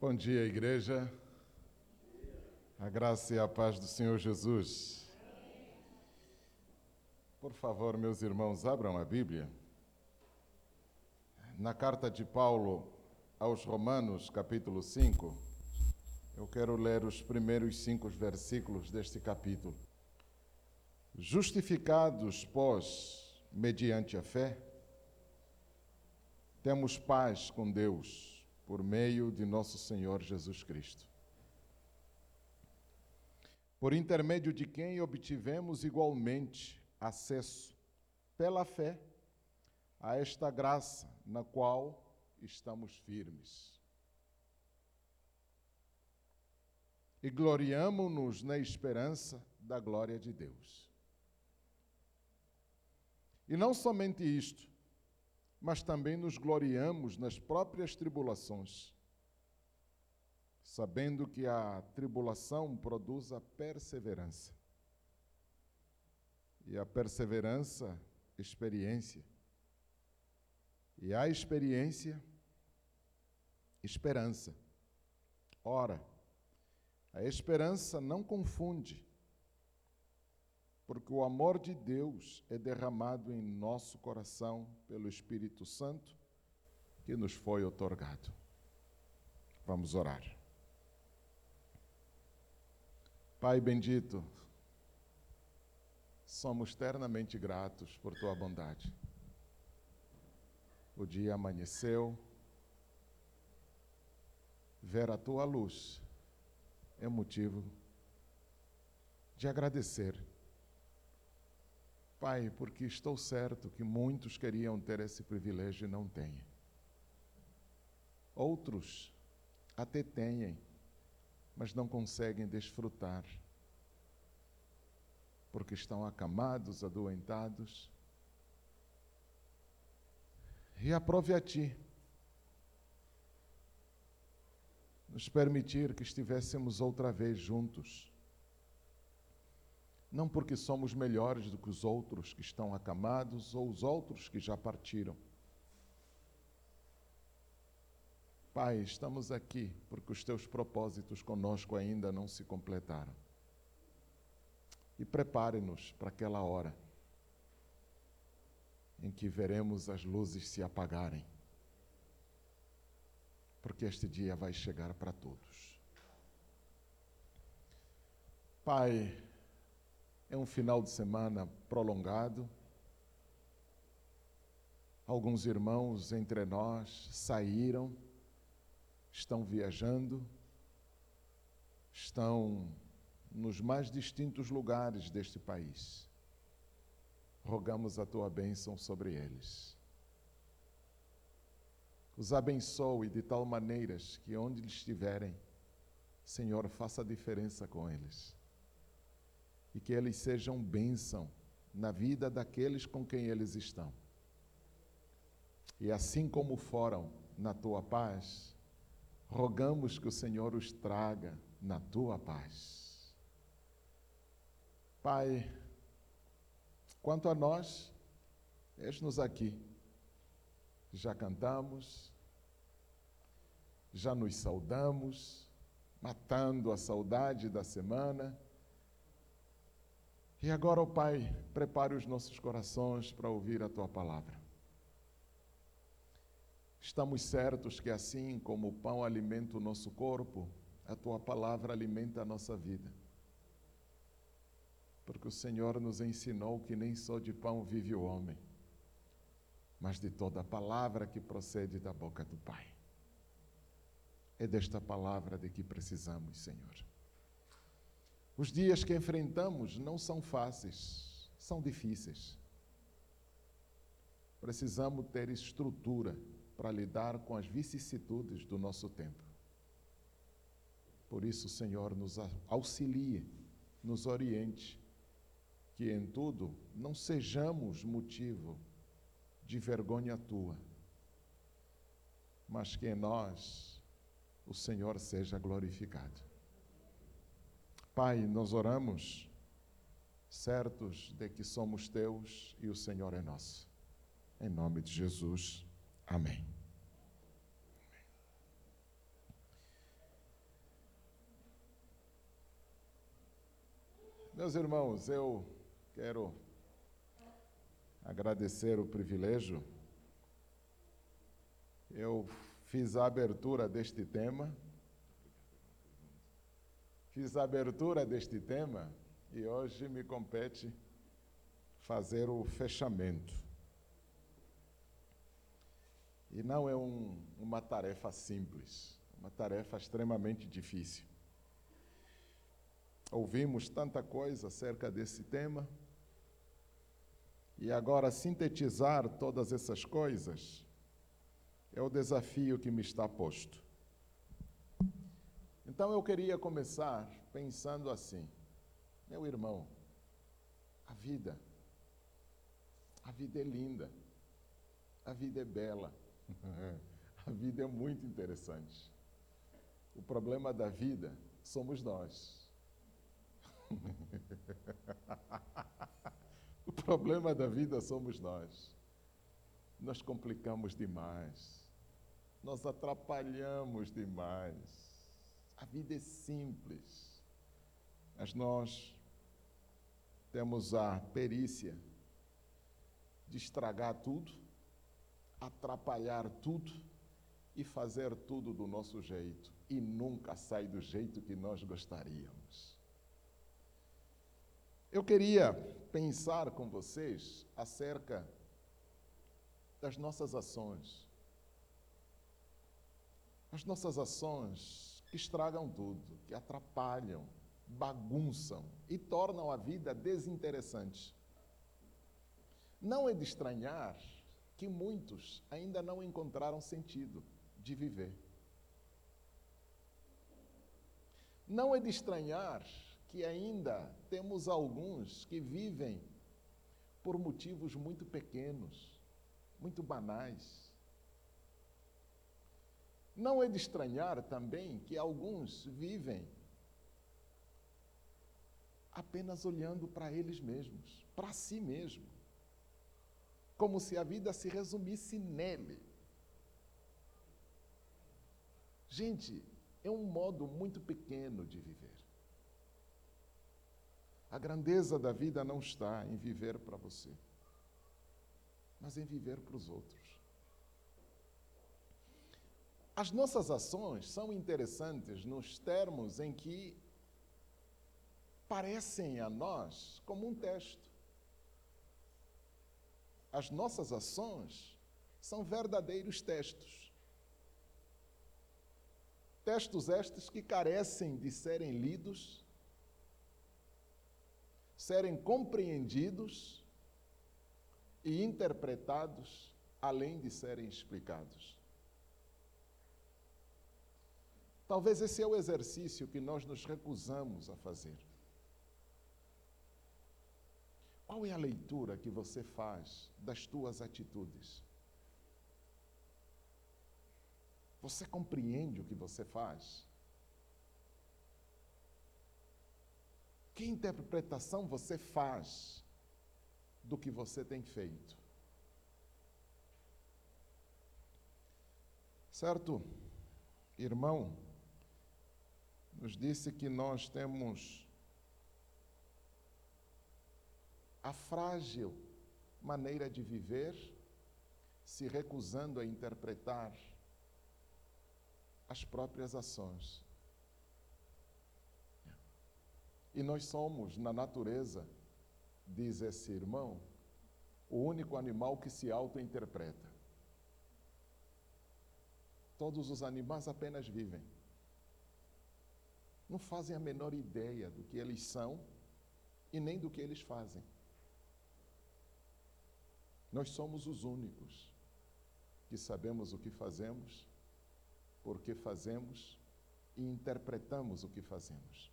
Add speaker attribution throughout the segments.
Speaker 1: Bom dia, igreja. A graça e a paz do Senhor Jesus. Por favor, meus irmãos, abram a Bíblia. Na carta de Paulo aos Romanos, capítulo 5, eu quero ler os primeiros cinco versículos deste capítulo. Justificados, pois, mediante a fé, temos paz com Deus por meio de nosso Senhor Jesus Cristo. Por intermédio de quem obtivemos igualmente acesso, pela fé, a esta graça na qual estamos firmes. E gloriamo-nos na esperança da glória de Deus. E não somente isto, mas também nos gloriamos nas próprias tribulações, sabendo que a tribulação produz a perseverança. E a perseverança, experiência. E a experiência, esperança. Ora, a esperança não confunde, porque o amor de Deus é derramado em nosso coração pelo Espírito Santo que nos foi otorgado. Vamos orar. Pai bendito, somos eternamente gratos por tua bondade. O dia amanheceu, ver a tua luz é motivo de agradecer Pai, porque estou certo que muitos queriam ter esse privilégio e não têm. Outros até têm, mas não conseguem desfrutar, porque estão acamados, adoentados. E aprove a Ti nos permitir que estivéssemos outra vez juntos não porque somos melhores do que os outros que estão acamados ou os outros que já partiram. Pai, estamos aqui porque os teus propósitos conosco ainda não se completaram. E prepare-nos para aquela hora em que veremos as luzes se apagarem. Porque este dia vai chegar para todos. Pai, é um final de semana prolongado. Alguns irmãos entre nós saíram, estão viajando, estão nos mais distintos lugares deste país. Rogamos a tua bênção sobre eles. Os abençoe de tal maneira que onde eles estiverem, Senhor, faça a diferença com eles e que eles sejam bênção na vida daqueles com quem eles estão. E assim como foram na tua paz, rogamos que o Senhor os traga na tua paz. Pai, quanto a nós, eis-nos aqui. Já cantamos, já nos saudamos, matando a saudade da semana e agora, ó Pai, prepare os nossos corações para ouvir a tua palavra. Estamos certos que assim como o pão alimenta o nosso corpo, a tua palavra alimenta a nossa vida. Porque o Senhor nos ensinou que nem só de pão vive o homem, mas de toda a palavra que procede da boca do Pai. É desta palavra de que precisamos, Senhor. Os dias que enfrentamos não são fáceis, são difíceis. Precisamos ter estrutura para lidar com as vicissitudes do nosso tempo. Por isso, Senhor, nos auxilie, nos oriente, que em tudo não sejamos motivo de vergonha tua, mas que em nós o Senhor seja glorificado. Pai, nós oramos certos de que somos teus e o Senhor é nosso. Em nome de Jesus. Amém. Meus irmãos, eu quero agradecer o privilégio. Eu fiz a abertura deste tema Fiz a abertura deste tema e hoje me compete fazer o fechamento. E não é um, uma tarefa simples, uma tarefa extremamente difícil. Ouvimos tanta coisa acerca desse tema, e agora sintetizar todas essas coisas é o desafio que me está posto. Então eu queria começar pensando assim, meu irmão, a vida, a vida é linda, a vida é bela, a vida é muito interessante. O problema da vida somos nós. o problema da vida somos nós. Nós complicamos demais. Nós atrapalhamos demais. A vida é simples. Mas nós temos a perícia de estragar tudo, atrapalhar tudo e fazer tudo do nosso jeito. E nunca sai do jeito que nós gostaríamos. Eu queria pensar com vocês acerca das nossas ações. As nossas ações que estragam tudo, que atrapalham, bagunçam e tornam a vida desinteressante. Não é de estranhar que muitos ainda não encontraram sentido de viver. Não é de estranhar que ainda temos alguns que vivem por motivos muito pequenos, muito banais. Não é de estranhar também que alguns vivem apenas olhando para eles mesmos, para si mesmo, como se a vida se resumisse nele. Gente, é um modo muito pequeno de viver. A grandeza da vida não está em viver para você, mas em viver para os outros. As nossas ações são interessantes nos termos em que parecem a nós como um texto. As nossas ações são verdadeiros textos. Textos estes que carecem de serem lidos serem compreendidos e interpretados, além de serem explicados. Talvez esse é o exercício que nós nos recusamos a fazer. Qual é a leitura que você faz das tuas atitudes? Você compreende o que você faz? Que interpretação você faz do que você tem feito? Certo, irmão, nos disse que nós temos a frágil maneira de viver, se recusando a interpretar as próprias ações. E nós somos, na natureza, diz esse irmão, o único animal que se auto-interpreta. Todos os animais apenas vivem. Não fazem a menor ideia do que eles são e nem do que eles fazem. Nós somos os únicos que sabemos o que fazemos, porque fazemos e interpretamos o que fazemos.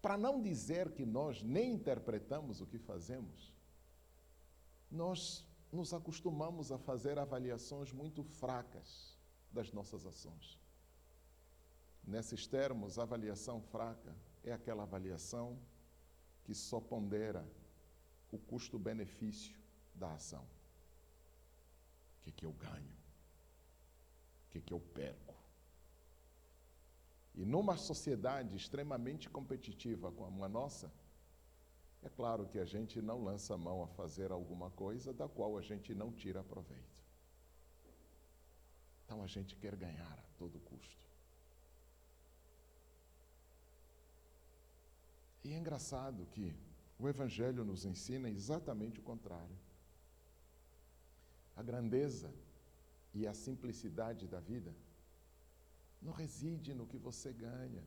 Speaker 1: Para não dizer que nós nem interpretamos o que fazemos, nós nos acostumamos a fazer avaliações muito fracas das nossas ações. Nesses termos, avaliação fraca é aquela avaliação que só pondera o custo-benefício da ação. O que, que eu ganho? O que, que eu perco? E numa sociedade extremamente competitiva como a nossa, é claro que a gente não lança mão a fazer alguma coisa da qual a gente não tira proveito. Então a gente quer ganhar a todo custo. E é engraçado que o Evangelho nos ensina exatamente o contrário. A grandeza e a simplicidade da vida não reside no que você ganha,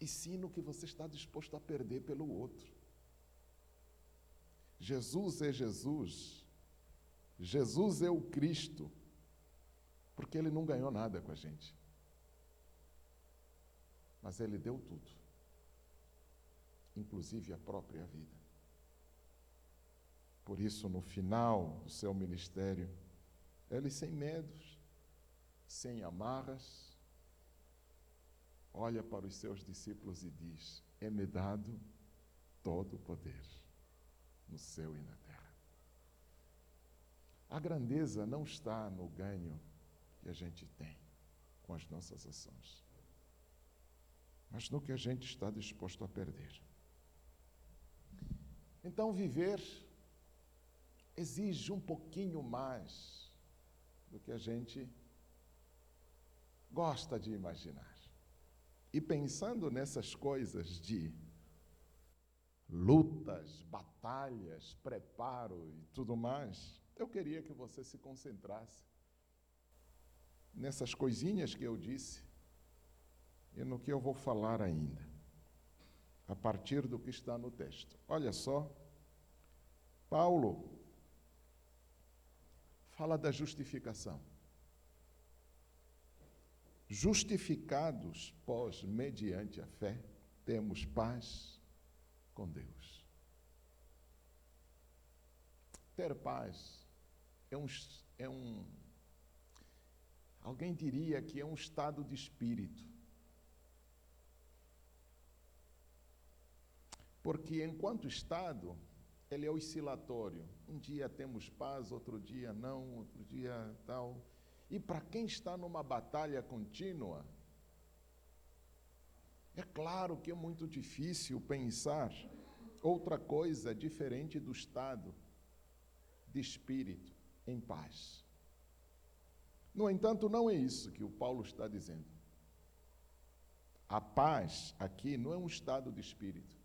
Speaker 1: e sim no que você está disposto a perder pelo outro. Jesus é Jesus, Jesus é o Cristo, porque ele não ganhou nada com a gente, mas ele deu tudo, inclusive a própria vida. Por isso, no final do seu ministério, ele sem medos, sem amarras, olha para os seus discípulos e diz: É-me dado todo o poder no céu e na terra. A grandeza não está no ganho que a gente tem com as nossas ações, mas no que a gente está disposto a perder. Então, viver exige um pouquinho mais do que a gente gosta de imaginar. E pensando nessas coisas de lutas, batalhas, preparo e tudo mais, eu queria que você se concentrasse nessas coisinhas que eu disse e no que eu vou falar ainda, a partir do que está no texto. Olha só, Paulo fala da justificação. Justificados, pós, mediante a fé, temos paz com Deus. Ter paz é um, é um. Alguém diria que é um estado de espírito. Porque enquanto estado, ele é oscilatório. Um dia temos paz, outro dia não, outro dia tal. E para quem está numa batalha contínua, é claro que é muito difícil pensar outra coisa diferente do estado de espírito em paz. No entanto, não é isso que o Paulo está dizendo. A paz aqui não é um estado de espírito,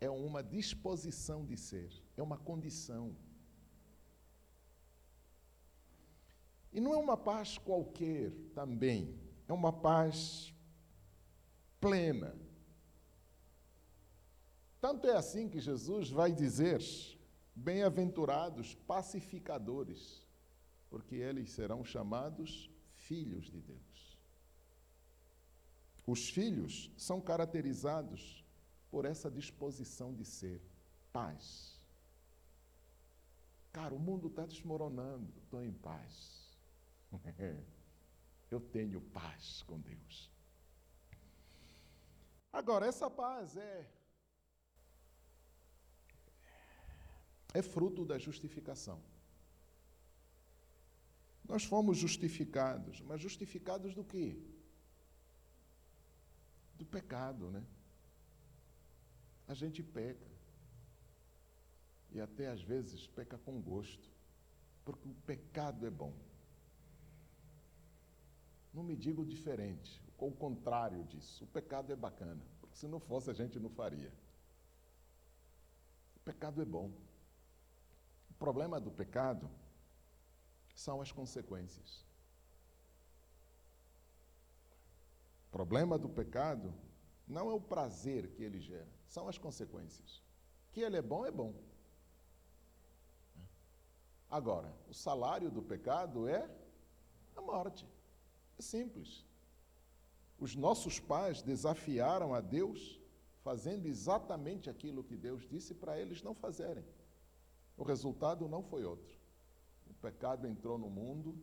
Speaker 1: é uma disposição de ser, é uma condição. E não é uma paz qualquer também, é uma paz plena. Tanto é assim que Jesus vai dizer: bem-aventurados pacificadores, porque eles serão chamados filhos de Deus. Os filhos são caracterizados por essa disposição de ser paz. Cara, o mundo está desmoronando, estou em paz. Eu tenho paz com Deus. Agora, essa paz é é fruto da justificação. Nós fomos justificados, mas justificados do quê? Do pecado, né? A gente peca. E até às vezes peca com gosto, porque o pecado é bom. Não me digo diferente, ou o contrário disso. O pecado é bacana, porque se não fosse a gente não faria. O pecado é bom. Problema do pecado são as consequências. O problema do pecado não é o prazer que ele gera, são as consequências. Que ele é bom, é bom. Agora, o salário do pecado é a morte. É simples. Os nossos pais desafiaram a Deus fazendo exatamente aquilo que Deus disse para eles não fazerem. O resultado não foi outro. O pecado entrou no mundo,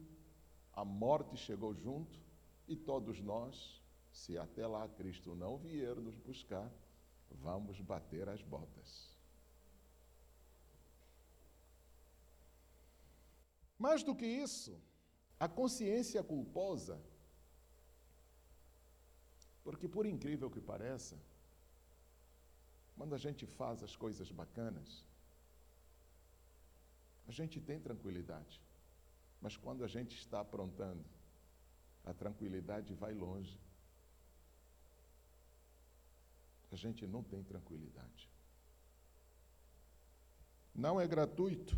Speaker 1: a morte chegou junto e todos nós, se até lá Cristo não vier nos buscar, vamos bater as botas. Mais do que isso, A consciência culposa, porque por incrível que pareça, quando a gente faz as coisas bacanas, a gente tem tranquilidade. Mas quando a gente está aprontando, a tranquilidade vai longe. A gente não tem tranquilidade. Não é gratuito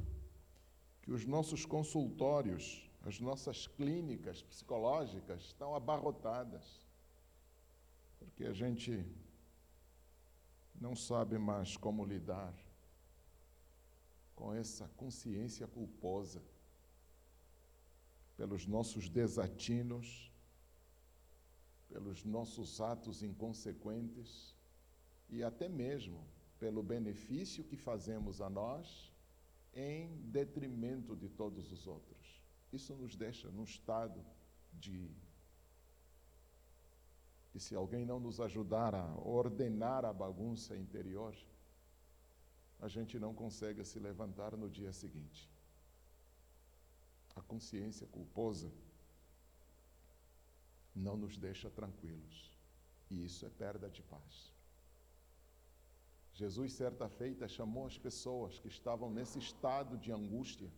Speaker 1: que os nossos consultórios, as nossas clínicas psicológicas estão abarrotadas, porque a gente não sabe mais como lidar com essa consciência culposa pelos nossos desatinos, pelos nossos atos inconsequentes e até mesmo pelo benefício que fazemos a nós em detrimento de todos os outros. Isso nos deixa num estado de que se alguém não nos ajudar a ordenar a bagunça interior, a gente não consegue se levantar no dia seguinte. A consciência culposa não nos deixa tranquilos, e isso é perda de paz. Jesus, certa feita, chamou as pessoas que estavam nesse estado de angústia: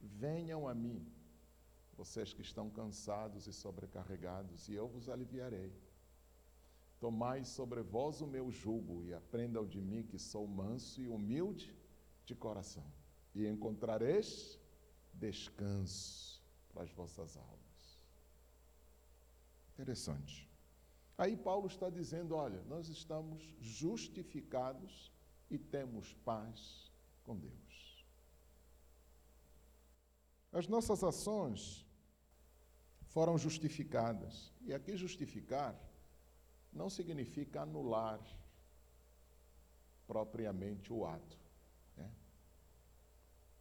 Speaker 1: venham a mim, vocês que estão cansados e sobrecarregados, e eu vos aliviarei. Tomai sobre vós o meu jugo e aprendam de mim que sou manso e humilde de coração, e encontrareis descanso para as vossas almas. Interessante. Aí Paulo está dizendo: olha, nós estamos justificados e temos paz com Deus. As nossas ações foram justificadas. E aqui justificar não significa anular propriamente o ato. Né?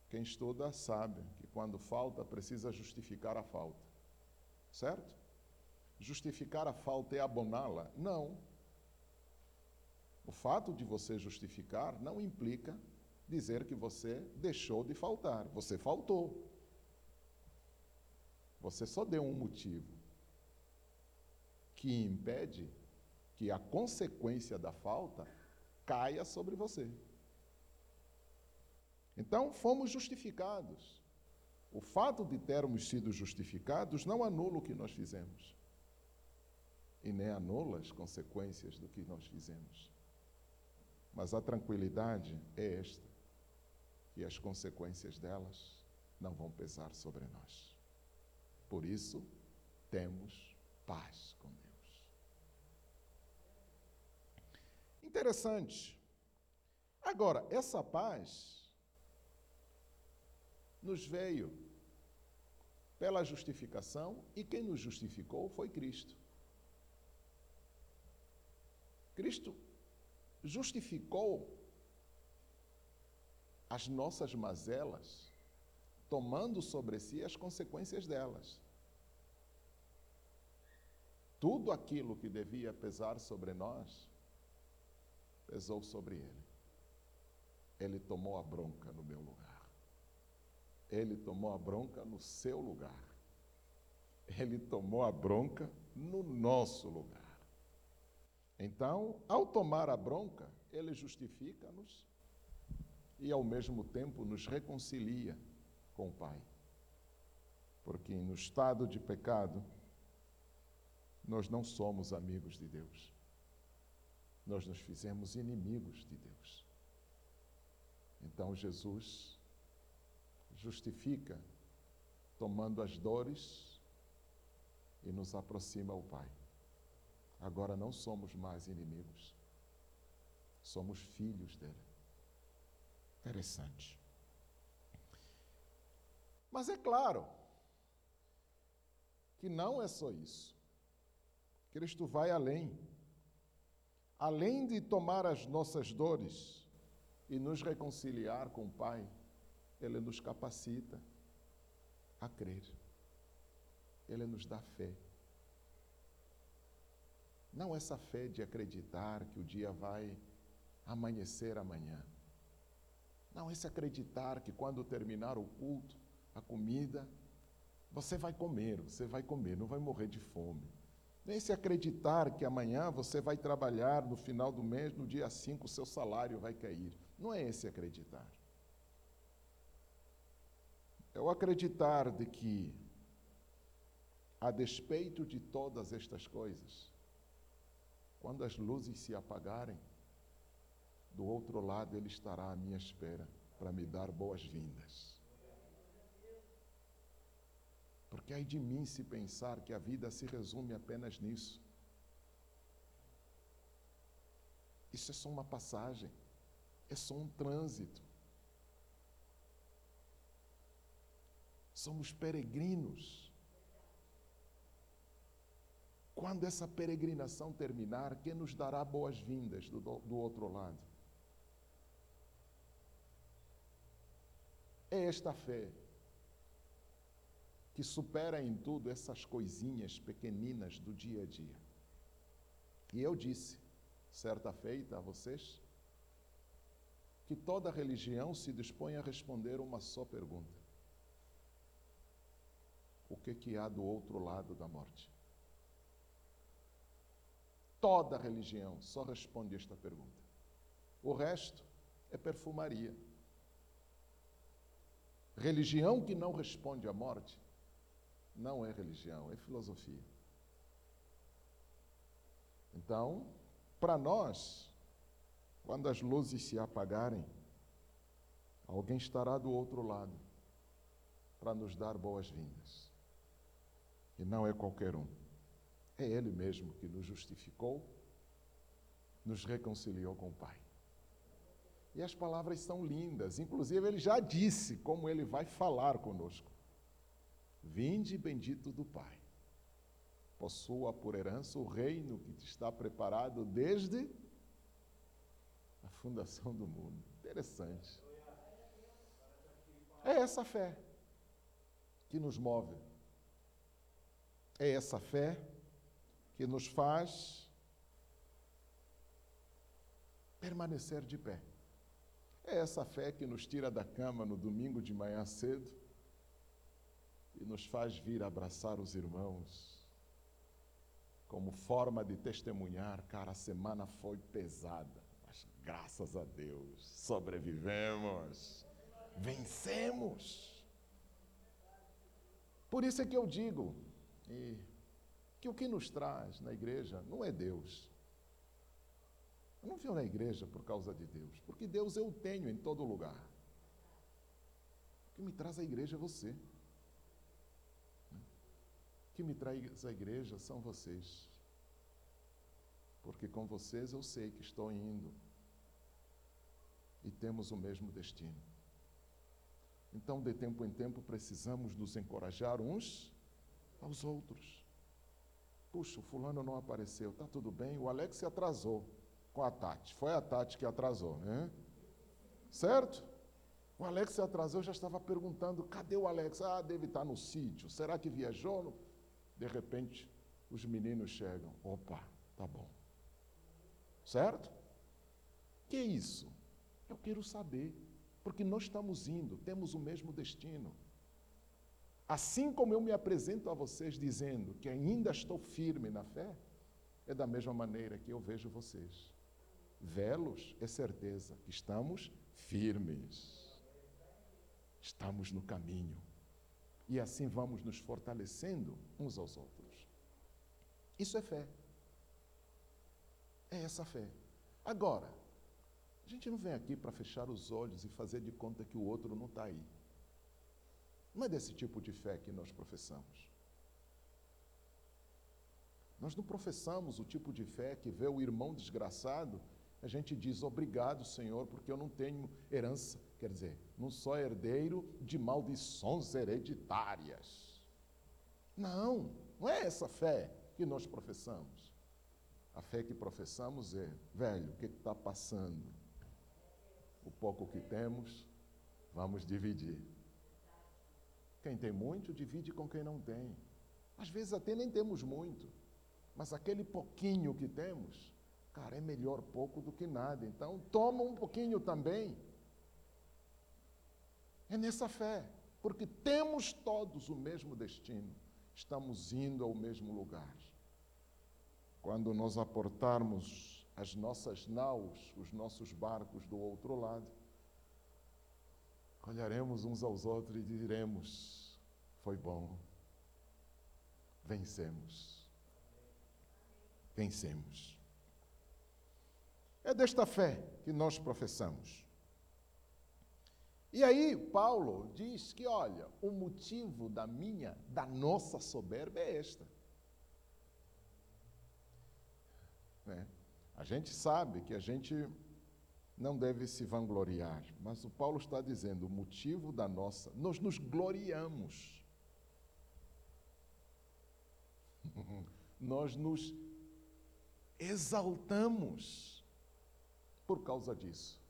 Speaker 1: Quem estuda sabe que quando falta, precisa justificar a falta. Certo? Justificar a falta é aboná-la? Não. O fato de você justificar não implica dizer que você deixou de faltar. Você faltou. Você só deu um motivo que impede que a consequência da falta caia sobre você. Então, fomos justificados. O fato de termos sido justificados não anula o que nós fizemos. E nem anula as consequências do que nós fizemos. Mas a tranquilidade é esta: que as consequências delas não vão pesar sobre nós. Por isso, temos paz com Deus. Interessante. Agora, essa paz nos veio pela justificação e quem nos justificou foi Cristo. Cristo justificou as nossas mazelas, tomando sobre si as consequências delas. Tudo aquilo que devia pesar sobre nós, pesou sobre ele. Ele tomou a bronca no meu lugar. Ele tomou a bronca no seu lugar. Ele tomou a bronca no nosso lugar. Então, ao tomar a bronca, ele justifica-nos e, ao mesmo tempo, nos reconcilia com o Pai. Porque no estado de pecado, nós não somos amigos de Deus nós nos fizemos inimigos de Deus. Então Jesus justifica tomando as dores e nos aproxima ao Pai. Agora não somos mais inimigos, somos filhos dele. Interessante. Mas é claro que não é só isso. Cristo vai além além de tomar as nossas dores e nos reconciliar com o Pai, Ele nos capacita a crer. Ele nos dá fé. Não essa fé de acreditar que o dia vai amanhecer amanhã. Não esse acreditar que quando terminar o culto, a comida Você vai comer, você vai comer, não vai morrer de fome. Nem se acreditar que amanhã você vai trabalhar no final do mês, no dia 5 o seu salário vai cair. Não é esse acreditar. É o acreditar de que, a despeito de todas estas coisas, quando as luzes se apagarem, do outro lado Ele estará à minha espera para me dar boas-vindas. Porque ai de mim se pensar que a vida se resume apenas nisso. Isso é só uma passagem, é só um trânsito. Somos peregrinos. Quando essa peregrinação terminar, quem nos dará boas-vindas do, do outro lado? É esta fé que supera em tudo essas coisinhas pequeninas do dia a dia. E eu disse, certa feita a vocês, que toda religião se dispõe a responder uma só pergunta: O que, que há do outro lado da morte? Toda religião só responde esta pergunta. O resto é perfumaria. Religião que não responde à morte não é religião, é filosofia. Então, para nós, quando as luzes se apagarem, alguém estará do outro lado para nos dar boas-vindas. E não é qualquer um. É Ele mesmo que nos justificou, nos reconciliou com o Pai. E as palavras são lindas. Inclusive, ele já disse como ele vai falar conosco. Vinde, bendito do Pai. Possua por herança o reino que te está preparado desde a fundação do mundo. Interessante. É essa fé que nos move. É essa fé que nos faz permanecer de pé. É essa fé que nos tira da cama no domingo de manhã cedo e nos faz vir abraçar os irmãos, como forma de testemunhar, cara, a semana foi pesada, mas graças a Deus sobrevivemos, vencemos. Por isso é que eu digo que o que nos traz na igreja não é Deus, eu não venho na igreja por causa de Deus, porque Deus eu tenho em todo lugar. O que me traz à igreja é você. Que me traz à igreja são vocês. Porque com vocês eu sei que estou indo e temos o mesmo destino. Então, de tempo em tempo, precisamos nos encorajar uns aos outros. Puxa, o fulano não apareceu, está tudo bem, o Alex se atrasou com a Tati. Foi a Tati que atrasou, né? Certo? O Alex se atrasou, eu já estava perguntando: cadê o Alex? Ah, deve estar no sítio. Será que viajou? De repente, os meninos chegam. Opa, tá bom. Certo? Que isso? Eu quero saber, porque nós estamos indo, temos o mesmo destino. Assim como eu me apresento a vocês dizendo que ainda estou firme na fé, é da mesma maneira que eu vejo vocês. Velos é certeza que estamos firmes. Estamos no caminho. E assim vamos nos fortalecendo uns aos outros. Isso é fé. É essa fé. Agora, a gente não vem aqui para fechar os olhos e fazer de conta que o outro não está aí. Não é desse tipo de fé que nós professamos. Nós não professamos o tipo de fé que vê o irmão desgraçado a gente diz obrigado, Senhor, porque eu não tenho herança, quer dizer, não sou herdeiro de maldições hereditárias. Não, não é essa fé que nós professamos. A fé que professamos é, velho, o que está passando? O pouco que temos, vamos dividir. Quem tem muito, divide com quem não tem. Às vezes até nem temos muito, mas aquele pouquinho que temos, Cara, é melhor pouco do que nada. Então, toma um pouquinho também. É nessa fé. porque temos todos o mesmo destino, estamos indo ao mesmo lugar. Quando nós aportarmos as nossas naus, os nossos barcos do outro lado, olharemos uns aos outros e diremos: Foi bom, vencemos. Vencemos. É desta fé que nós professamos. E aí, Paulo diz que, olha, o motivo da minha, da nossa soberba é esta. Né? A gente sabe que a gente não deve se vangloriar, mas o Paulo está dizendo: o motivo da nossa, nós nos gloriamos. nós nos exaltamos por causa disso.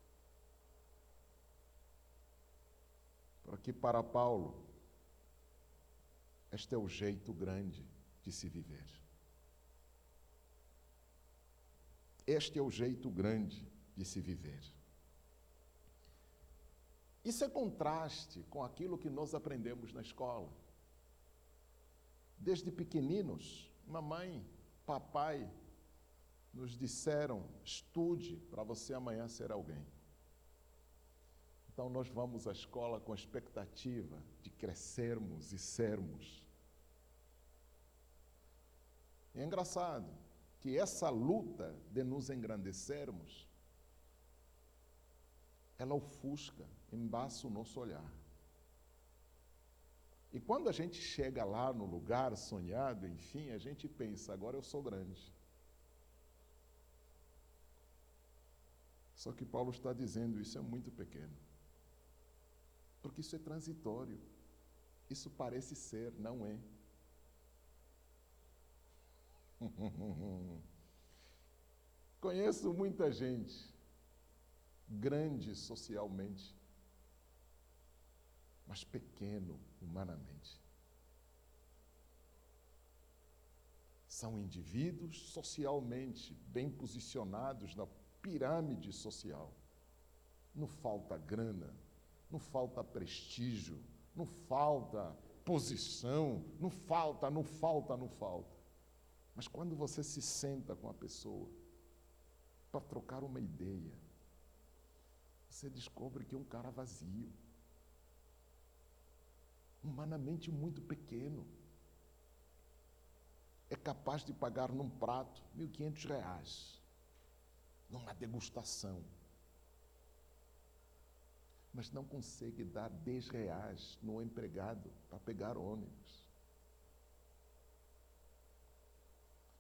Speaker 1: Porque para Paulo, este é o jeito grande de se viver. Este é o jeito grande de se viver. Isso é contraste com aquilo que nós aprendemos na escola. Desde pequeninos, mamãe, papai nos disseram: estude para você amanhã ser alguém. Então nós vamos à escola com a expectativa de crescermos e sermos. É engraçado, que essa luta de nos engrandecermos, ela ofusca, embaça o nosso olhar. E quando a gente chega lá no lugar sonhado, enfim, a gente pensa, agora eu sou grande. Só que Paulo está dizendo, isso é muito pequeno. Porque isso é transitório. Isso parece ser, não é. Conheço muita gente grande socialmente, mas pequeno humanamente. São indivíduos socialmente bem posicionados na pirâmide social. Não falta grana, não falta prestígio, não falta posição, não falta, não falta, não falta. Mas quando você se senta com a pessoa para trocar uma ideia, você descobre que é um cara vazio, humanamente muito pequeno. É capaz de pagar num prato R$ 1.500, numa degustação. Mas não consegue dar 10 reais no empregado para pegar ônibus.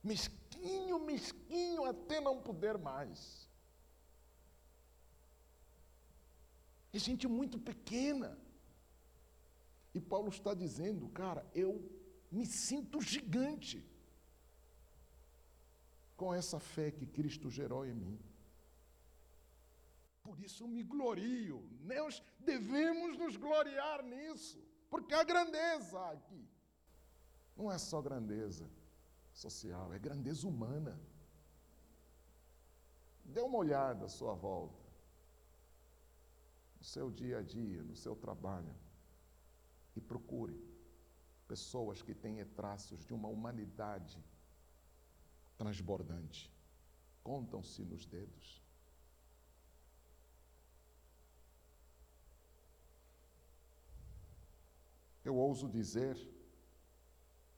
Speaker 1: mesquinho, mesquinho até não poder mais. É gente muito pequena. E Paulo está dizendo, cara, eu me sinto gigante com essa fé que Cristo gerou em mim. Por isso me glorio. Nós devemos nos gloriar nisso, porque a grandeza aqui não é só grandeza social, é grandeza humana. Dê uma olhada à sua volta, no seu dia a dia, no seu trabalho, e procure pessoas que têm traços de uma humanidade transbordante. Contam-se nos dedos. Eu ouso dizer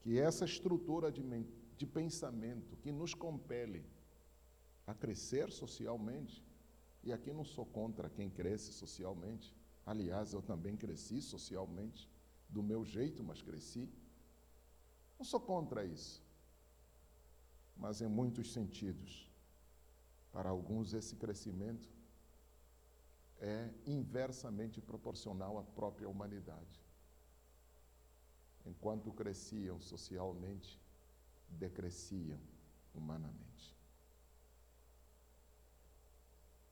Speaker 1: que essa estrutura de de pensamento que nos compele a crescer socialmente. E aqui não sou contra quem cresce socialmente. Aliás, eu também cresci socialmente, do meu jeito, mas cresci. Não sou contra isso. Mas em muitos sentidos, para alguns esse crescimento é inversamente proporcional à própria humanidade. Enquanto cresciam socialmente, decresciam humanamente.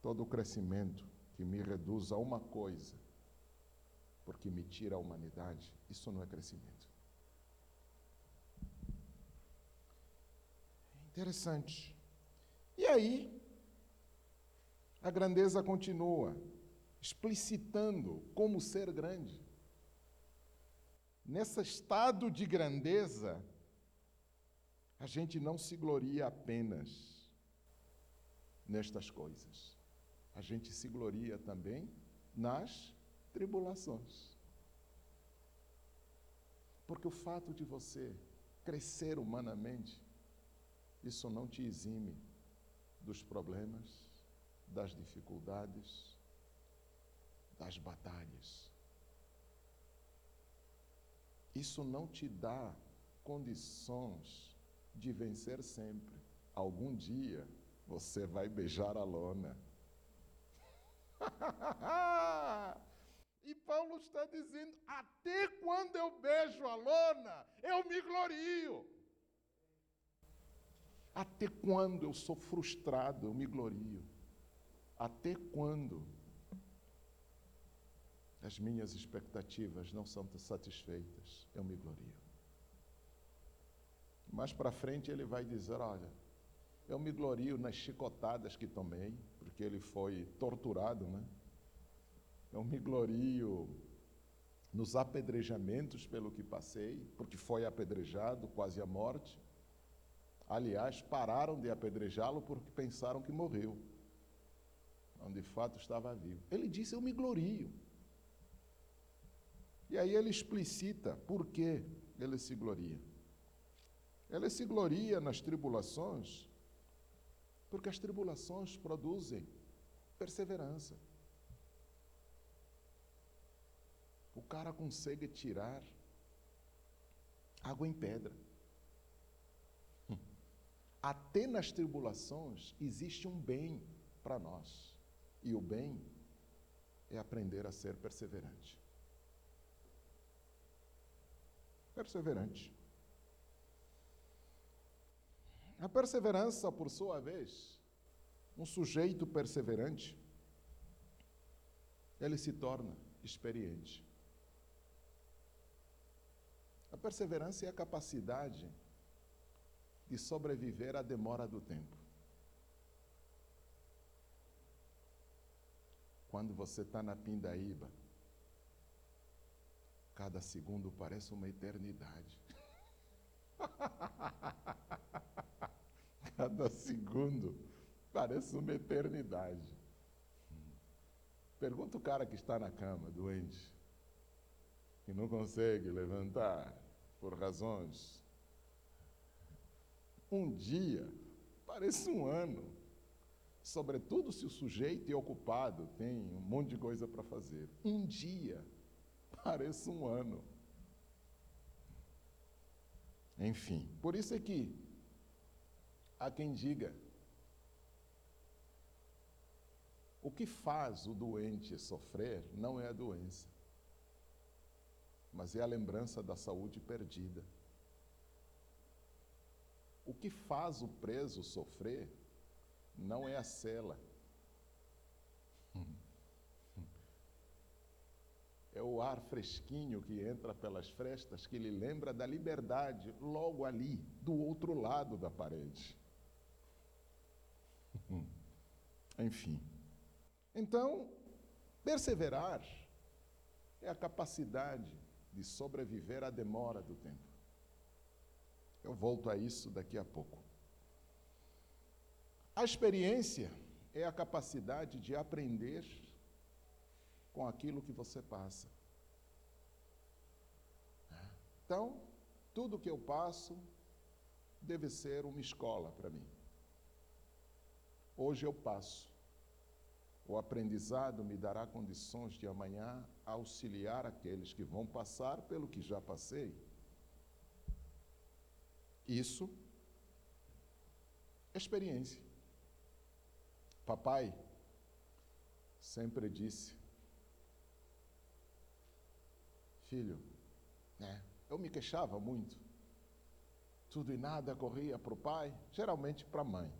Speaker 1: Todo o crescimento que me reduz a uma coisa, porque me tira a humanidade, isso não é crescimento. Interessante. E aí, a grandeza continua, explicitando como ser grande. Nesse estado de grandeza, a gente não se gloria apenas nestas coisas. A gente se gloria também nas tribulações. Porque o fato de você crescer humanamente, isso não te exime dos problemas, das dificuldades, das batalhas. Isso não te dá condições de vencer sempre. Algum dia você vai beijar a lona. e Paulo está dizendo: até quando eu beijo a lona, eu me glorio. Até quando eu sou frustrado, eu me glorio. Até quando as minhas expectativas não são satisfeitas, eu me glorio. Mais para frente ele vai dizer: Olha, eu me glorio nas chicotadas que tomei, porque ele foi torturado, né? Eu me glorio nos apedrejamentos pelo que passei, porque foi apedrejado quase à morte. Aliás, pararam de apedrejá-lo porque pensaram que morreu, onde de fato estava vivo. Ele disse: Eu me glorio. E aí ele explicita por que ele se gloria. Ele se gloria nas tribulações, porque as tribulações produzem perseverança. O cara consegue tirar água em pedra. Até nas tribulações existe um bem para nós. E o bem é aprender a ser perseverante. Perseverante. A perseverança, por sua vez, um sujeito perseverante, ele se torna experiente. A perseverança é a capacidade de sobreviver à demora do tempo. Quando você está na pindaíba, cada segundo parece uma eternidade. cada segundo parece uma eternidade. Pergunta o cara que está na cama, doente, que não consegue levantar por razões. Um dia parece um ano, sobretudo se o sujeito é ocupado, tem um monte de coisa para fazer. Um dia parece um ano. Enfim, por isso é que há quem diga: o que faz o doente sofrer não é a doença, mas é a lembrança da saúde perdida. O que faz o preso sofrer não é a cela. É o ar fresquinho que entra pelas frestas que lhe lembra da liberdade logo ali, do outro lado da parede. Enfim. Então, perseverar é a capacidade de sobreviver à demora do tempo. Eu volto a isso daqui a pouco. A experiência é a capacidade de aprender com aquilo que você passa. Então, tudo que eu passo deve ser uma escola para mim. Hoje eu passo. O aprendizado me dará condições de amanhã auxiliar aqueles que vão passar pelo que já passei. Isso, experiência. Papai sempre disse, filho, né, eu me queixava muito. Tudo e nada corria para o pai, geralmente para a mãe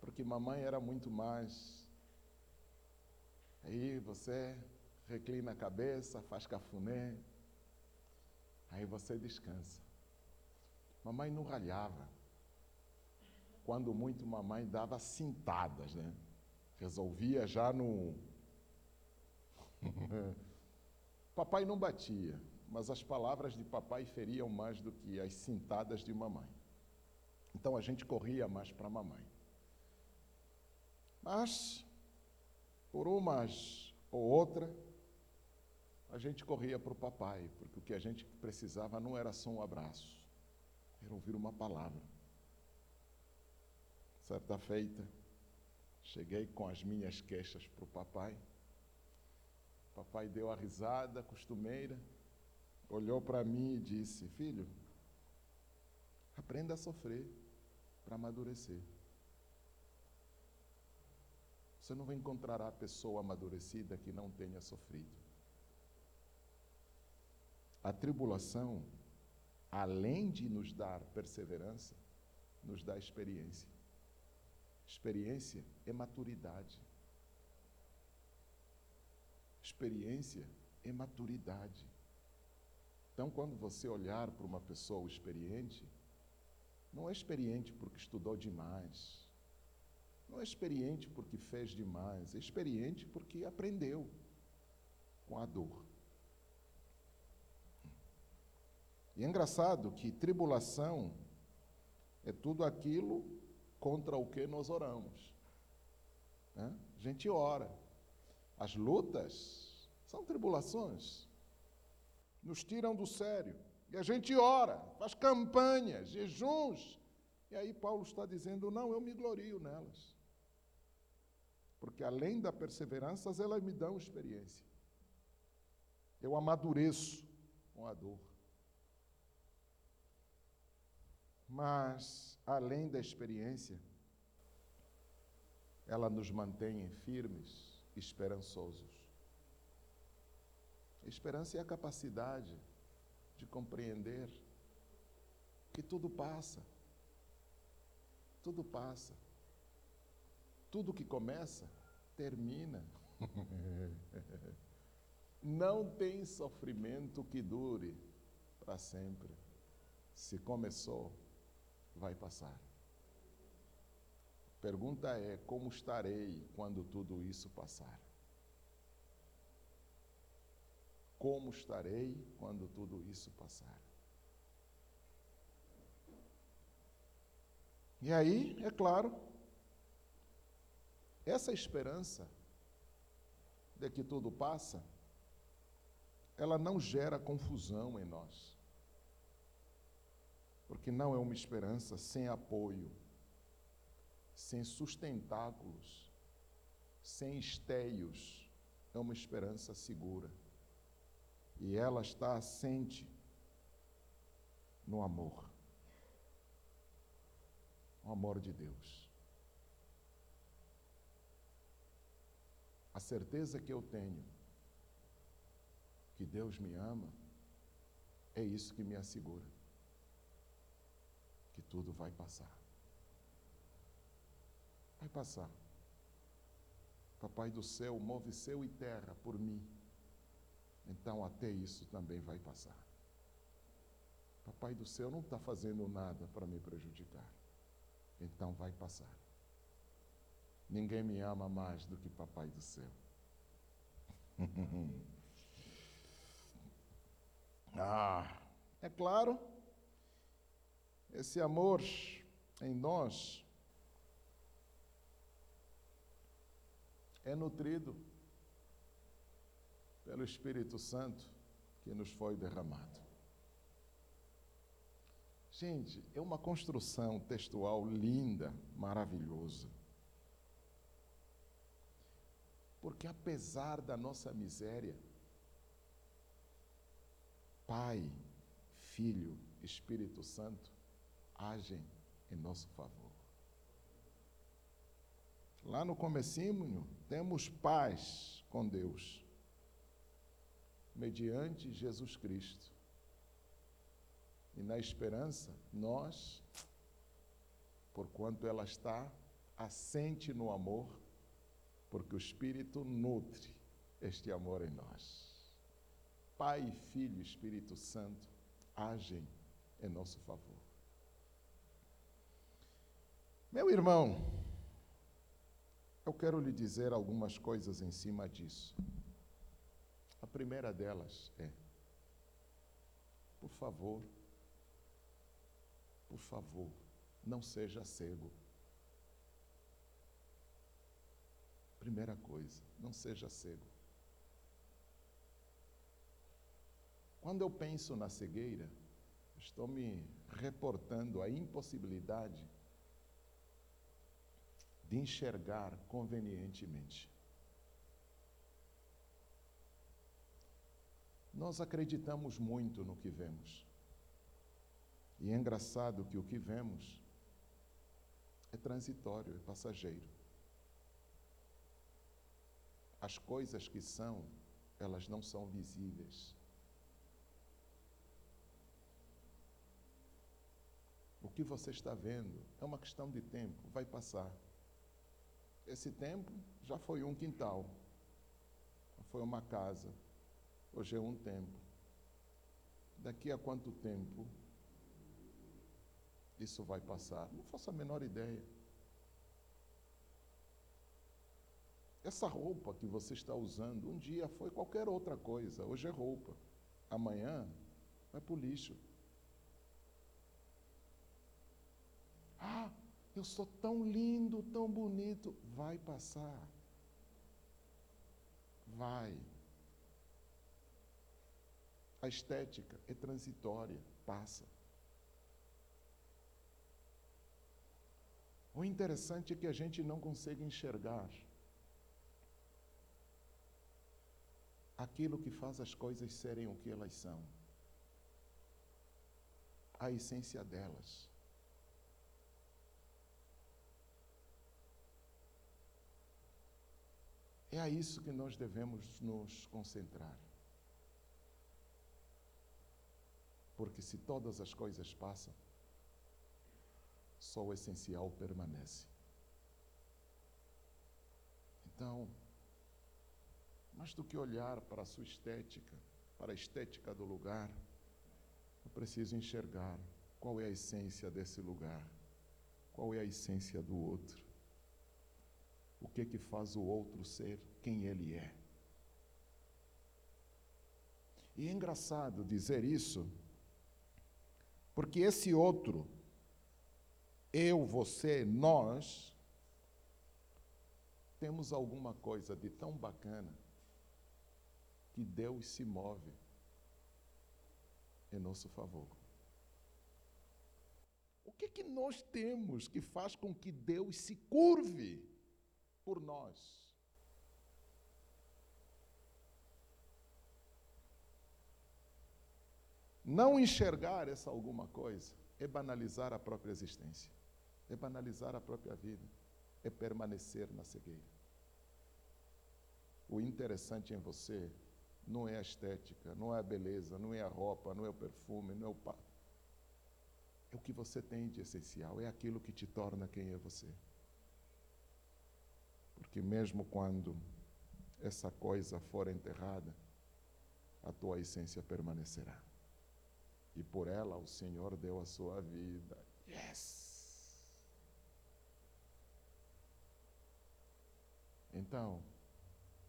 Speaker 1: porque mamãe era muito mais. Aí você reclina a cabeça, faz cafuné, aí você descansa. Mamãe não ralhava. Quando muito, mamãe dava cintadas, né? Resolvia já no. Papai não batia. mas as palavras de papai feriam mais do que as cintadas de mamãe. Então a gente corria mais para mamãe. Mas, por umas ou outra, a gente corria para o papai, porque o que a gente precisava não era só um abraço, era ouvir uma palavra. Certa feita, cheguei com as minhas queixas para o papai. Papai deu a risada costumeira, olhou para mim e disse: Filho, aprenda a sofrer para amadurecer. Você não encontrará pessoa amadurecida que não tenha sofrido. A tribulação, além de nos dar perseverança, nos dá experiência. Experiência é maturidade. Experiência é maturidade. Então, quando você olhar para uma pessoa experiente, não é experiente porque estudou demais, não é experiente porque fez demais, é experiente porque aprendeu com a dor. E é engraçado que tribulação é tudo aquilo contra o que nós oramos. Né? A gente ora. As lutas são tribulações nos tiram do sério. E a gente ora, faz campanhas, jejuns. E aí Paulo está dizendo: não, eu me glorio nelas. Porque além da perseverança, elas me dão experiência. Eu amadureço com a dor. Mas, além da experiência, ela nos mantém firmes, esperançosos. Esperança é a capacidade de compreender que tudo passa. Tudo passa. Tudo que começa, termina. Não tem sofrimento que dure para sempre. Se começou, vai passar. Pergunta é: como estarei quando tudo isso passar? Como estarei quando tudo isso passar? E aí, é claro, essa esperança de que tudo passa, ela não gera confusão em nós. Porque não é uma esperança sem apoio, sem sustentáculos, sem esteios, é uma esperança segura e ela está assente no amor. O amor de Deus. A certeza que eu tenho que Deus me ama é isso que me assegura que tudo vai passar. Vai passar. Papai do céu move céu e terra por mim então até isso também vai passar. Papai do céu não está fazendo nada para me prejudicar. Então vai passar. Ninguém me ama mais do que Papai do céu. ah, é claro, esse amor em nós é nutrido pelo Espírito Santo que nos foi derramado. Gente, é uma construção textual linda, maravilhosa. Porque apesar da nossa miséria, Pai, Filho, Espírito Santo agem em nosso favor. Lá no comecinho, temos paz com Deus mediante Jesus Cristo. E na esperança, nós, porquanto ela está assente no amor, porque o Espírito nutre este amor em nós. Pai, Filho e Espírito Santo agem em nosso favor. Meu irmão, eu quero lhe dizer algumas coisas em cima disso. Primeira delas é: por favor, por favor, não seja cego. Primeira coisa, não seja cego. Quando eu penso na cegueira, estou me reportando a impossibilidade de enxergar convenientemente. Nós acreditamos muito no que vemos. E é engraçado que o que vemos é transitório, é passageiro. As coisas que são, elas não são visíveis. O que você está vendo é uma questão de tempo, vai passar. Esse tempo já foi um quintal, foi uma casa, hoje é um tempo. Daqui a quanto tempo isso vai passar? Não faço a menor ideia. Essa roupa que você está usando, um dia foi qualquer outra coisa, hoje é roupa. Amanhã vai para o lixo. Ah, eu sou tão lindo, tão bonito. Vai passar. Vai. A estética é transitória, passa. O interessante é que a gente não consegue enxergar aquilo que faz as coisas serem o que elas são, a essência delas. É a isso que nós devemos nos concentrar. Porque se todas as coisas passam, só o essencial permanece. Então, mais do que olhar para a sua estética, para a estética do lugar, eu preciso enxergar qual é a essência desse lugar, qual é a essência do outro o que que faz o outro ser quem ele é. E é engraçado dizer isso, porque esse outro, eu, você, nós, temos alguma coisa de tão bacana que Deus se move em nosso favor. O que que nós temos que faz com que Deus se curve por nós. Não enxergar essa alguma coisa é banalizar a própria existência, é banalizar a própria vida, é permanecer na cegueira. O interessante em você não é a estética, não é a beleza, não é a roupa, não é o perfume, não é o papo. É o que você tem de essencial, é aquilo que te torna quem é você. Porque mesmo quando essa coisa for enterrada, a tua essência permanecerá. E por ela o Senhor deu a sua vida. Yes! Então,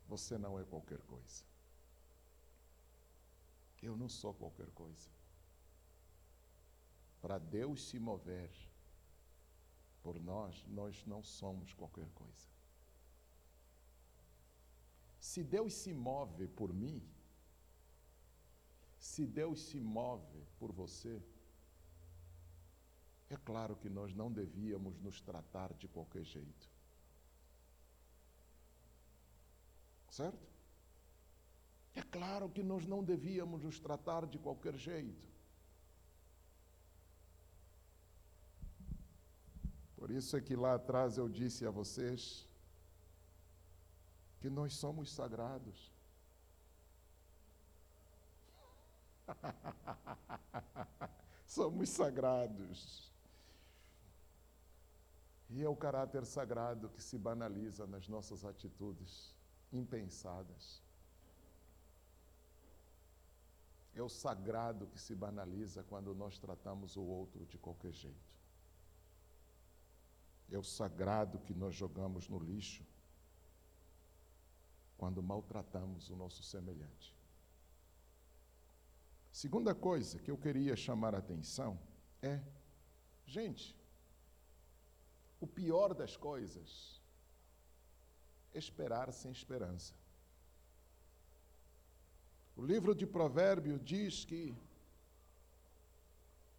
Speaker 1: você não é qualquer coisa. Eu não sou qualquer coisa. Para Deus se mover por nós, nós não somos qualquer coisa. Se Deus se move por mim, se Deus se move por você, é claro que nós não devíamos nos tratar de qualquer jeito. Certo? É claro que nós não devíamos nos tratar de qualquer jeito. Por isso é que lá atrás eu disse a vocês que nós somos sagrados. somos sagrados. E é o caráter sagrado que se banaliza nas nossas atitudes impensadas. É o sagrado que se banaliza quando nós tratamos o outro de qualquer jeito. É o sagrado que nós jogamos no lixo quando maltratamos o nosso semelhante. Segunda coisa que eu queria chamar a atenção é, gente, o pior das coisas esperar sem esperança. O livro de Provérbios diz que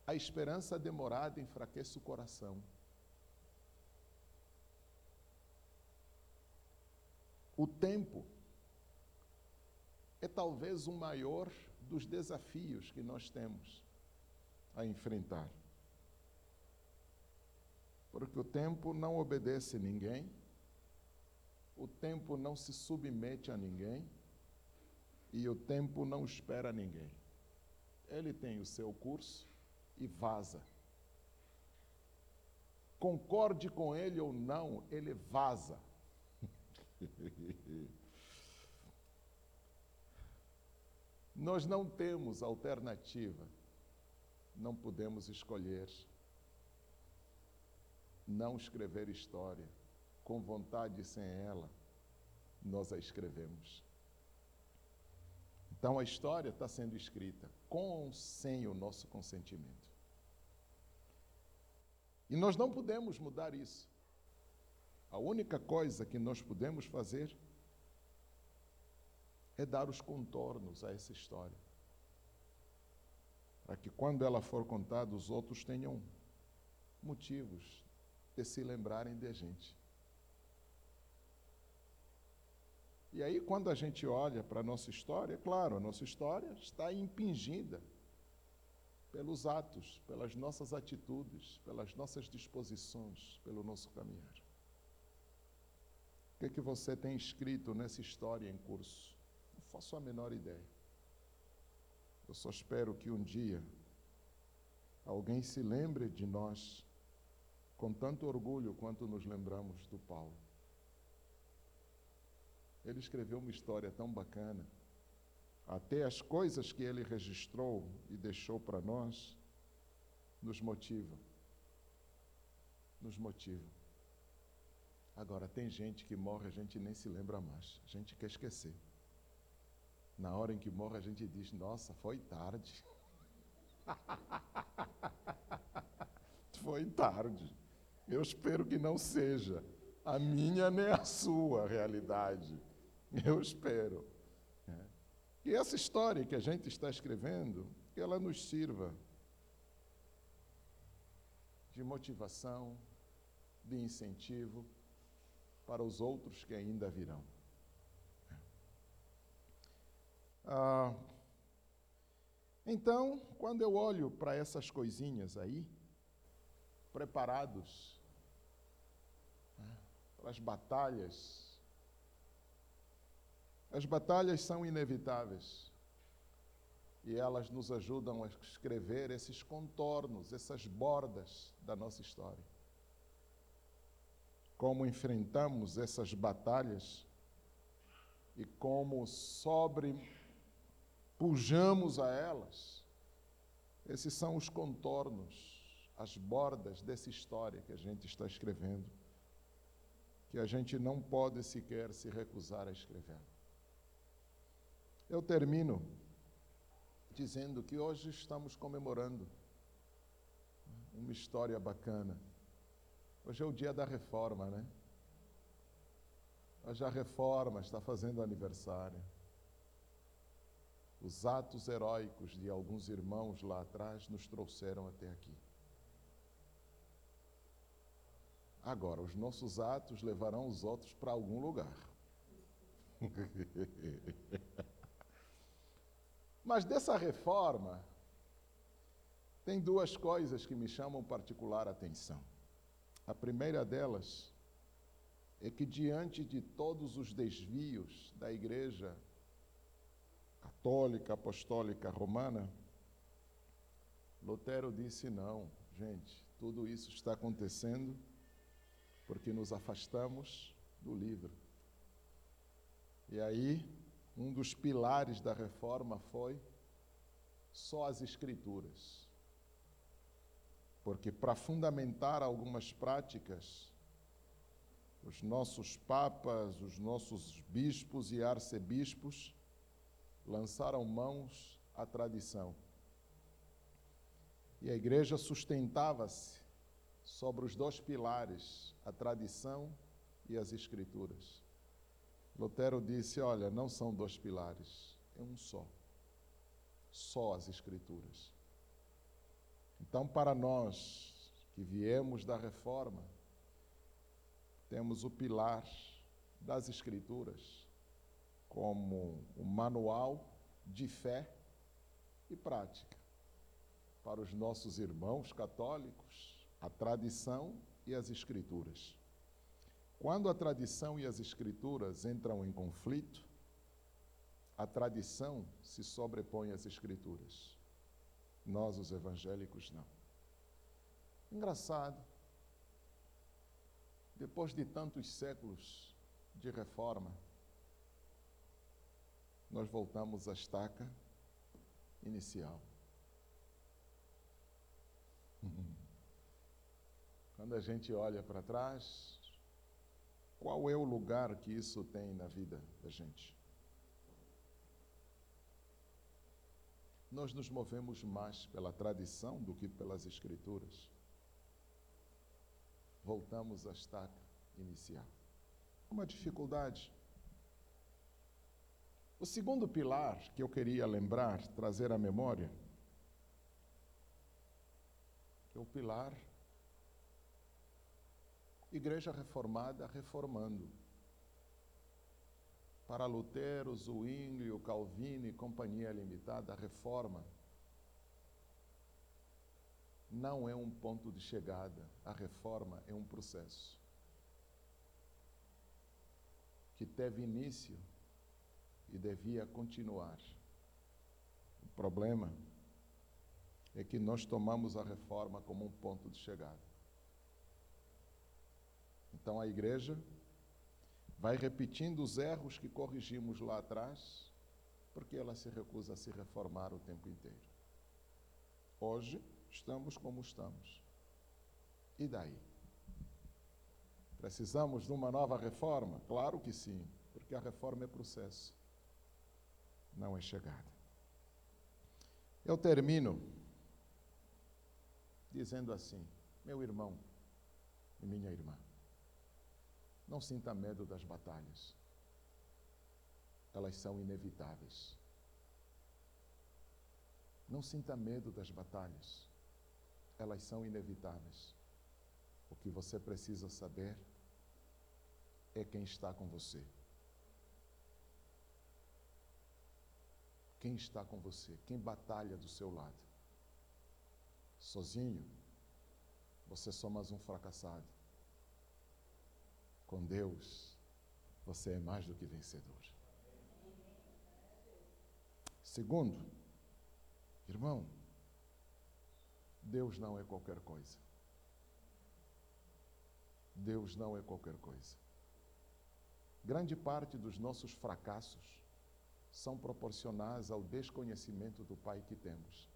Speaker 1: a esperança demorada enfraquece o coração. O tempo é talvez o maior dos desafios que nós temos a enfrentar. Porque o tempo não obedece ninguém, o tempo não se submete a ninguém e o tempo não espera ninguém. Ele tem o seu curso e vaza. Concorde com ele ou não, ele vaza. Nós não temos alternativa, não podemos escolher não escrever história. Com vontade sem ela, nós a escrevemos. Então a história está sendo escrita com ou sem o nosso consentimento. E nós não podemos mudar isso. A única coisa que nós podemos fazer é dar os contornos a essa história. Para que quando ela for contada, os outros tenham motivos de se lembrarem de gente. E aí, quando a gente olha para a nossa história, claro, a nossa história está impingida pelos atos, pelas nossas atitudes, pelas nossas disposições, pelo nosso caminhar. O que, é que você tem escrito nessa história em curso? Faço a menor ideia. Eu só espero que um dia alguém se lembre de nós com tanto orgulho quanto nos lembramos do Paulo. Ele escreveu uma história tão bacana. Até as coisas que ele registrou e deixou para nós nos motivam. Nos motivam. Agora, tem gente que morre, a gente nem se lembra mais. A gente quer esquecer. Na hora em que morre, a gente diz: Nossa, foi tarde. foi tarde. Eu espero que não seja a minha nem a sua realidade. Eu espero. É. E essa história que a gente está escrevendo, que ela nos sirva de motivação, de incentivo para os outros que ainda virão. É. Ah, então, quando eu olho para essas coisinhas aí, preparados né, para as batalhas as batalhas são inevitáveis e elas nos ajudam a escrever esses contornos, essas bordas da nossa história. Como enfrentamos essas batalhas e como sobrepujamos a elas, esses são os contornos, as bordas dessa história que a gente está escrevendo, que a gente não pode sequer se recusar a escrever. Eu termino dizendo que hoje estamos comemorando uma história bacana. Hoje é o dia da reforma, né? Hoje a reforma está fazendo aniversário. Os atos heróicos de alguns irmãos lá atrás nos trouxeram até aqui. Agora, os nossos atos levarão os outros para algum lugar. Mas dessa reforma, tem duas coisas que me chamam particular atenção. A primeira delas é que, diante de todos os desvios da Igreja católica, apostólica, romana, Lutero disse: não, gente, tudo isso está acontecendo porque nos afastamos do livro. E aí, um dos pilares da reforma foi só as Escrituras. Porque para fundamentar algumas práticas, os nossos papas, os nossos bispos e arcebispos lançaram mãos à tradição. E a igreja sustentava-se sobre os dois pilares, a tradição e as escrituras. Lutero disse: Olha, não são dois pilares, é um só. Só as escrituras. Então, para nós que viemos da reforma, temos o pilar das escrituras como um manual de fé e prática para os nossos irmãos católicos, a tradição e as escrituras. Quando a tradição e as escrituras entram em conflito, a tradição se sobrepõe às escrituras. Nós, os evangélicos, não. Engraçado, depois de tantos séculos de reforma, nós voltamos à estaca inicial. Quando a gente olha para trás, qual é o lugar que isso tem na vida da gente? Nós nos movemos mais pela tradição do que pelas escrituras. Voltamos à estaca inicial. Uma dificuldade o segundo pilar que eu queria lembrar, trazer à memória, é o pilar Igreja Reformada reformando. Para Lutero, Zwingli, Calvino e Companhia Limitada, a reforma não é um ponto de chegada, a reforma é um processo que teve início e devia continuar. O problema é que nós tomamos a reforma como um ponto de chegada. Então a igreja vai repetindo os erros que corrigimos lá atrás, porque ela se recusa a se reformar o tempo inteiro. Hoje estamos como estamos. E daí? Precisamos de uma nova reforma? Claro que sim, porque a reforma é processo não é chegada. Eu termino dizendo assim: meu irmão e minha irmã, não sinta medo das batalhas, elas são inevitáveis. Não sinta medo das batalhas, elas são inevitáveis. O que você precisa saber é quem está com você. Quem está com você? Quem batalha do seu lado? Sozinho, você é só mais um fracassado. Com Deus, você é mais do que vencedor. Segundo, irmão, Deus não é qualquer coisa. Deus não é qualquer coisa. Grande parte dos nossos fracassos são proporcionais ao desconhecimento do Pai que temos.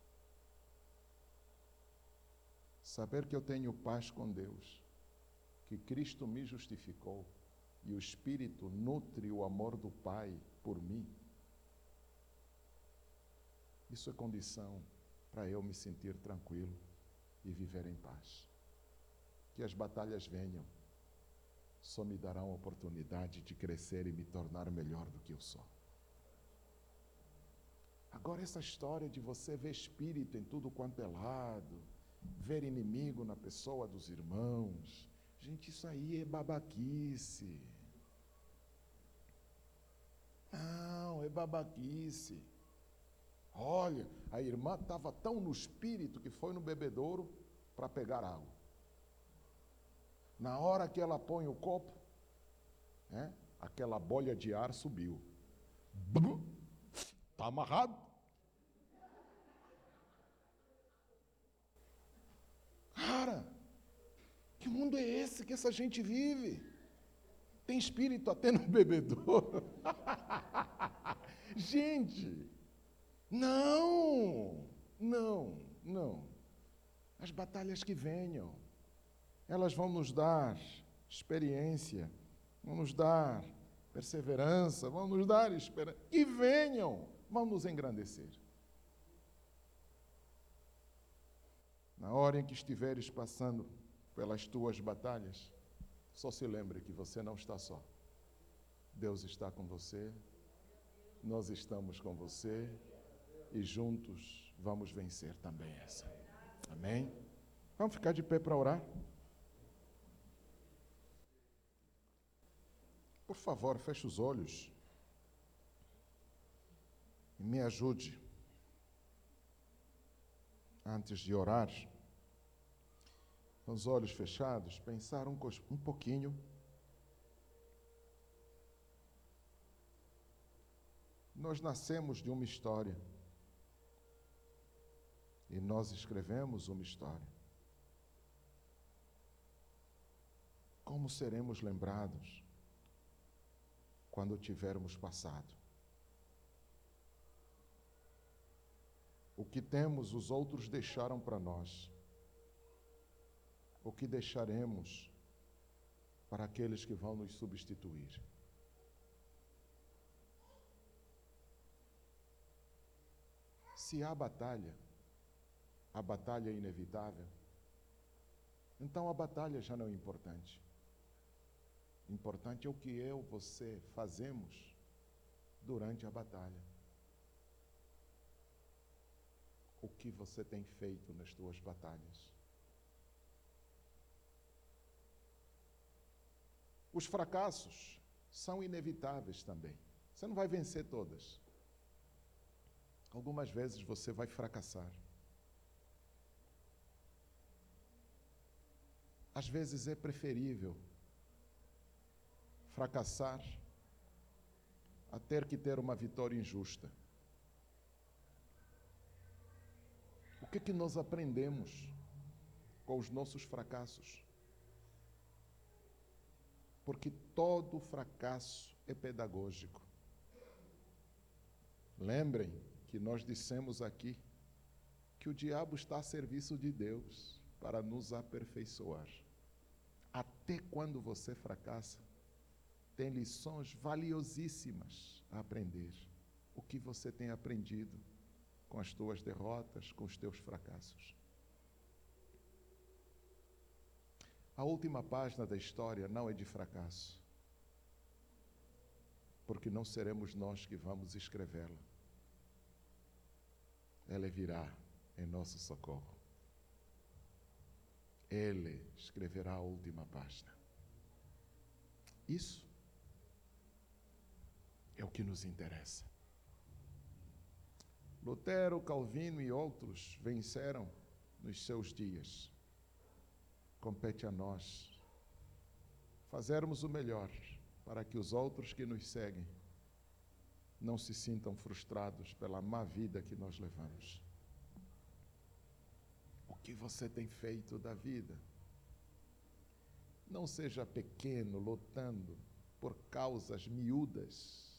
Speaker 1: Saber que eu tenho paz com Deus, que Cristo me justificou e o Espírito nutre o amor do Pai por mim, isso é condição para eu me sentir tranquilo e viver em paz. Que as batalhas venham, só me darão a oportunidade de crescer e me tornar melhor do que eu sou. Agora, essa história de você ver espírito em tudo quanto é lado, ver inimigo na pessoa dos irmãos, gente, isso aí é babaquice. Não, é babaquice. Olha, a irmã estava tão no espírito que foi no bebedouro para pegar água. Na hora que ela põe o copo, né, aquela bolha de ar subiu. Está amarrado. Cara, que mundo é esse que essa gente vive? Tem espírito até no bebedouro. gente, não, não, não. As batalhas que venham, elas vão nos dar experiência, vão nos dar perseverança, vão nos dar esperança. Que venham, vão nos engrandecer. Na hora em que estiveres passando pelas tuas batalhas, só se lembre que você não está só. Deus está com você, nós estamos com você e juntos vamos vencer também essa. Amém? Vamos ficar de pé para orar? Por favor, feche os olhos me ajude antes de orar, com os olhos fechados, pensar um, um pouquinho. Nós nascemos de uma história e nós escrevemos uma história. Como seremos lembrados quando tivermos passado? O que temos, os outros deixaram para nós. O que deixaremos para aqueles que vão nos substituir. Se há batalha, a batalha é inevitável, então a batalha já não é importante. Importante é o que eu, você fazemos durante a batalha. O que você tem feito nas tuas batalhas. Os fracassos são inevitáveis também. Você não vai vencer todas. Algumas vezes você vai fracassar. Às vezes é preferível fracassar a ter que ter uma vitória injusta. Que, que nós aprendemos com os nossos fracassos? Porque todo fracasso é pedagógico. Lembrem que nós dissemos aqui que o diabo está a serviço de Deus para nos aperfeiçoar. Até quando você fracassa, tem lições valiosíssimas a aprender. O que você tem aprendido? Com as tuas derrotas, com os teus fracassos. A última página da história não é de fracasso, porque não seremos nós que vamos escrevê-la. Ela virá em nosso socorro. Ele escreverá a última página. Isso é o que nos interessa. Lutero, Calvino e outros venceram nos seus dias. Compete a nós fazermos o melhor para que os outros que nos seguem não se sintam frustrados pela má vida que nós levamos. O que você tem feito da vida? Não seja pequeno lutando por causas miúdas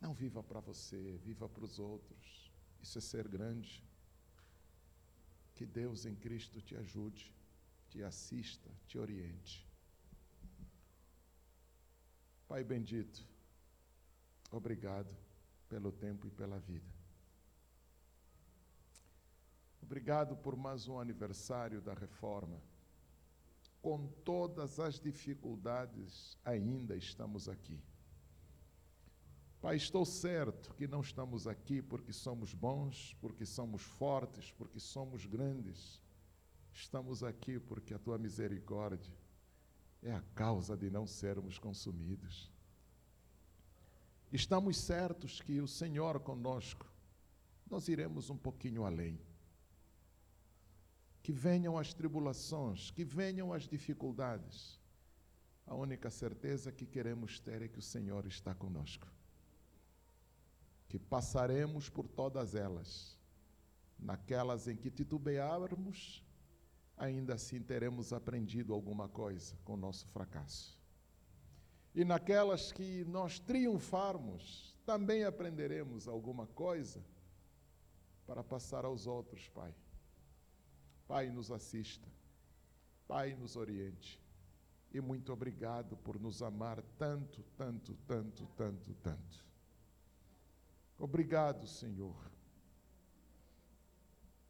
Speaker 1: não viva para você, viva para os outros. Isso é ser grande. Que Deus em Cristo te ajude, te assista, te oriente. Pai bendito, obrigado pelo tempo e pela vida. Obrigado por mais um aniversário da reforma. Com todas as dificuldades, ainda estamos aqui. Pai, estou certo que não estamos aqui porque somos bons, porque somos fortes, porque somos grandes. Estamos aqui porque a tua misericórdia é a causa de não sermos consumidos. Estamos certos que o Senhor conosco, nós iremos um pouquinho além. Que venham as tribulações, que venham as dificuldades. A única certeza que queremos ter é que o Senhor está conosco que passaremos por todas elas. Naquelas em que titubearmos, ainda assim teremos aprendido alguma coisa com o nosso fracasso. E naquelas que nós triunfarmos, também aprenderemos alguma coisa para passar aos outros, Pai. Pai, nos assista. Pai, nos oriente. E muito obrigado por nos amar tanto, tanto, tanto, tanto, tanto. Obrigado, Senhor.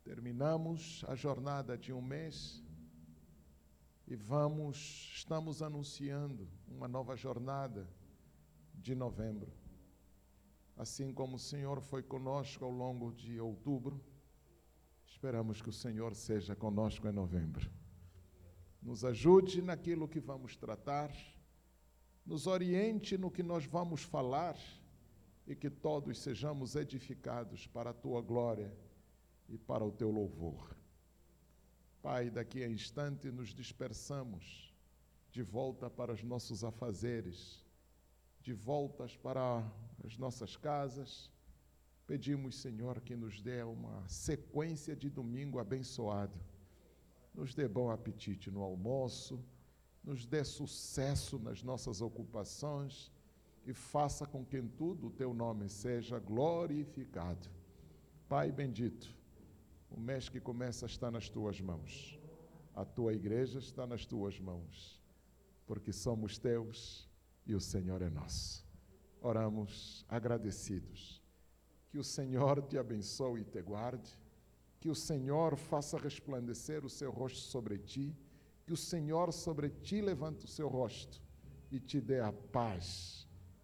Speaker 1: Terminamos a jornada de um mês e vamos, estamos anunciando uma nova jornada de novembro. Assim como o Senhor foi conosco ao longo de outubro, esperamos que o Senhor seja conosco em novembro. Nos ajude naquilo que vamos tratar, nos oriente no que nós vamos falar e que todos sejamos edificados para a tua glória e para o teu louvor. Pai, daqui a instante nos dispersamos de volta para os nossos afazeres, de voltas para as nossas casas. Pedimos, Senhor, que nos dê uma sequência de domingo abençoado. Nos dê bom apetite no almoço, nos dê sucesso nas nossas ocupações e faça com que em tudo o teu nome seja glorificado. Pai bendito, o mês que começa está nas tuas mãos. A tua igreja está nas tuas mãos, porque somos teus e o Senhor é nosso. Oramos agradecidos. Que o Senhor te abençoe e te guarde. Que o Senhor faça resplandecer o seu rosto sobre ti. Que o Senhor sobre ti levante o seu rosto e te dê a paz.